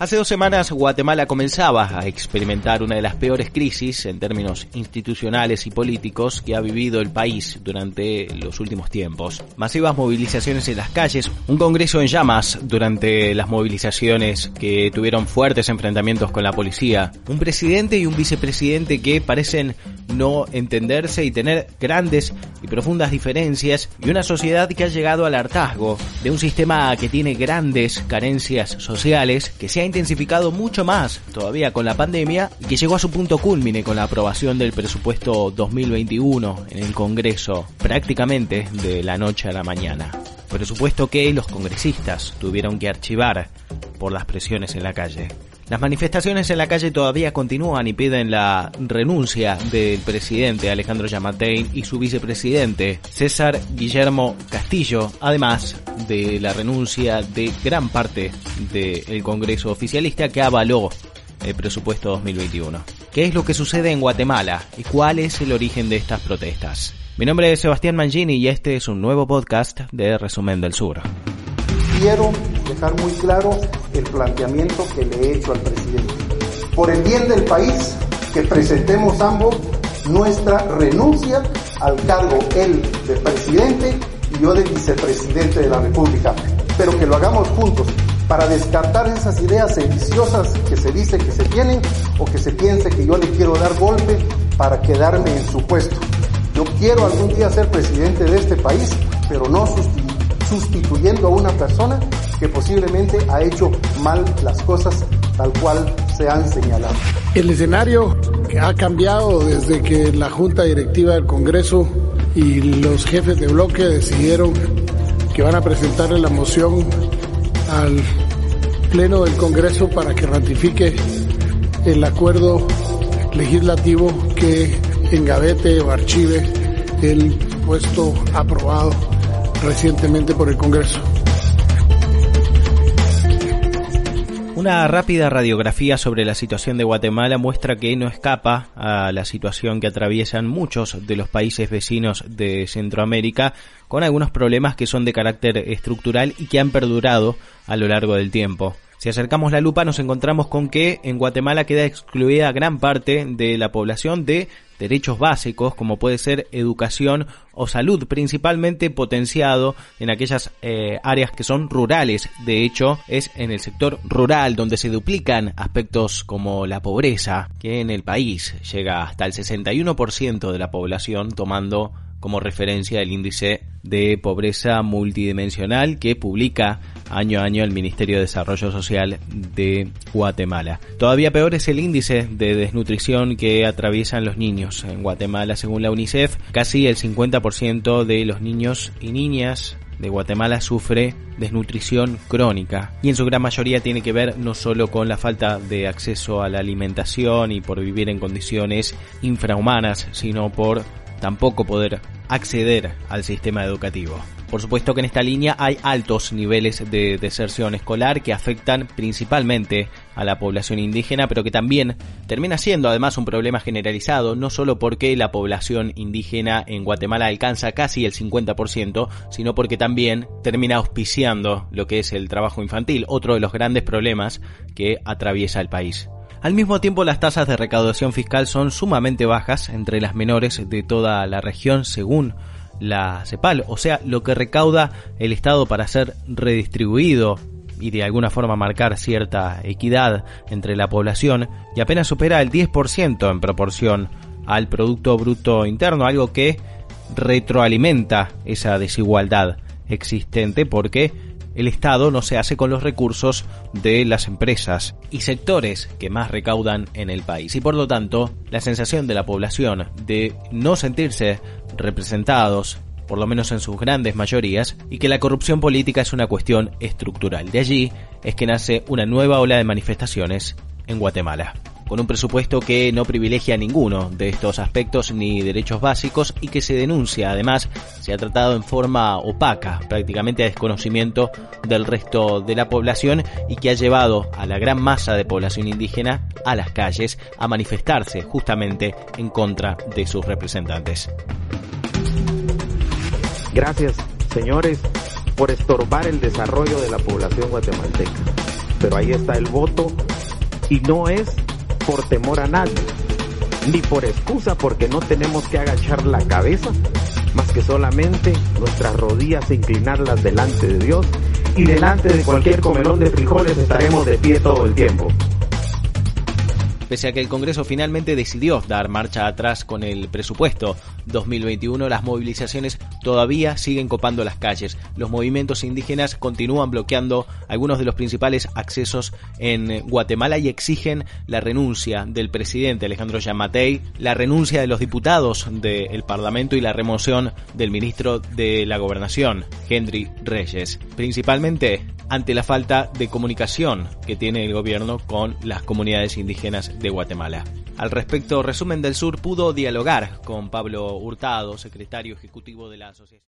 Hace dos semanas Guatemala comenzaba a experimentar una de las peores crisis en términos institucionales y políticos que ha vivido el país durante los últimos tiempos. Masivas movilizaciones en las calles, un congreso en llamas durante las movilizaciones que tuvieron fuertes enfrentamientos con la policía, un presidente y un vicepresidente que parecen no entenderse y tener grandes y profundas diferencias y una sociedad que ha llegado al hartazgo de un sistema que tiene grandes carencias sociales que se ha intensificado mucho más todavía con la pandemia y que llegó a su punto culmine con la aprobación del presupuesto 2021 en el Congreso prácticamente de la noche a la mañana. Presupuesto que los congresistas tuvieron que archivar por las presiones en la calle. Las manifestaciones en la calle todavía continúan y piden la renuncia del presidente Alejandro Yamatei y su vicepresidente César Guillermo Castillo, además de la renuncia de gran parte del Congreso oficialista que avaló el presupuesto 2021. ¿Qué es lo que sucede en Guatemala y cuál es el origen de estas protestas? Mi nombre es Sebastián Mangini y este es un nuevo podcast de Resumen del Sur. Quiero dejar muy claro el planteamiento que le he hecho al presidente. Por el bien del país, que presentemos ambos nuestra renuncia al cargo, él de presidente y yo de vicepresidente de la República, pero que lo hagamos juntos para descartar esas ideas sediciosas que se dice que se tienen o que se piense que yo le quiero dar golpe para quedarme en su puesto. Yo quiero algún día ser presidente de este país, pero no sustituyendo a una persona que posiblemente ha hecho mal las cosas tal cual se han señalado. El escenario ha cambiado desde que la Junta Directiva del Congreso y los jefes de bloque decidieron que van a presentarle la moción al Pleno del Congreso para que ratifique el acuerdo legislativo que engavete o archive el puesto aprobado recientemente por el Congreso. Una rápida radiografía sobre la situación de Guatemala muestra que no escapa a la situación que atraviesan muchos de los países vecinos de Centroamérica, con algunos problemas que son de carácter estructural y que han perdurado a lo largo del tiempo. Si acercamos la lupa nos encontramos con que en Guatemala queda excluida gran parte de la población de derechos básicos como puede ser educación o salud, principalmente potenciado en aquellas eh, áreas que son rurales. De hecho, es en el sector rural donde se duplican aspectos como la pobreza, que en el país llega hasta el 61% de la población tomando como referencia el índice de pobreza multidimensional que publica año a año el Ministerio de Desarrollo Social de Guatemala. Todavía peor es el índice de desnutrición que atraviesan los niños. En Guatemala, según la UNICEF, casi el 50% de los niños y niñas de Guatemala sufre desnutrición crónica y en su gran mayoría tiene que ver no solo con la falta de acceso a la alimentación y por vivir en condiciones infrahumanas, sino por tampoco poder acceder al sistema educativo. Por supuesto que en esta línea hay altos niveles de deserción escolar que afectan principalmente a la población indígena, pero que también termina siendo además un problema generalizado, no solo porque la población indígena en Guatemala alcanza casi el 50%, sino porque también termina auspiciando lo que es el trabajo infantil, otro de los grandes problemas que atraviesa el país. Al mismo tiempo, las tasas de recaudación fiscal son sumamente bajas entre las menores de toda la región, según la CEPAL, o sea, lo que recauda el Estado para ser redistribuido y de alguna forma marcar cierta equidad entre la población y apenas supera el 10% en proporción al Producto Bruto Interno, algo que retroalimenta esa desigualdad existente porque el Estado no se hace con los recursos de las empresas y sectores que más recaudan en el país. Y por lo tanto, la sensación de la población de no sentirse representados por lo menos en sus grandes mayorías, y que la corrupción política es una cuestión estructural. De allí es que nace una nueva ola de manifestaciones en Guatemala. Con un presupuesto que no privilegia ninguno de estos aspectos ni derechos básicos y que se denuncia además se ha tratado en forma opaca, prácticamente a desconocimiento del resto de la población y que ha llevado a la gran masa de población indígena a las calles a manifestarse justamente en contra de sus representantes. Gracias, señores, por estorbar el desarrollo de la población guatemalteca. Pero ahí está el voto y no es por temor a nadie, ni por excusa porque no tenemos que agachar la cabeza, más que solamente nuestras rodillas e inclinarlas delante de Dios y delante de cualquier comelón de frijoles estaremos de pie todo el tiempo. Pese a que el Congreso finalmente decidió dar marcha atrás con el presupuesto 2021, las movilizaciones todavía siguen copando las calles. Los movimientos indígenas continúan bloqueando algunos de los principales accesos en Guatemala y exigen la renuncia del presidente Alejandro Yamatei, la renuncia de los diputados del Parlamento y la remoción del ministro de la Gobernación, Henry Reyes. Principalmente ante la falta de comunicación que tiene el gobierno con las comunidades indígenas de Guatemala. Al respecto, Resumen del Sur pudo dialogar con Pablo Hurtado, secretario ejecutivo de la asociación.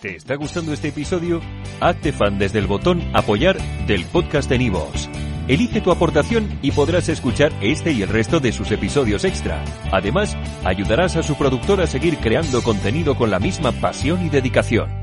¿Te está gustando este episodio? Hazte fan desde el botón apoyar del podcast de Nivos. Elige tu aportación y podrás escuchar este y el resto de sus episodios extra. Además, ayudarás a su productor a seguir creando contenido con la misma pasión y dedicación.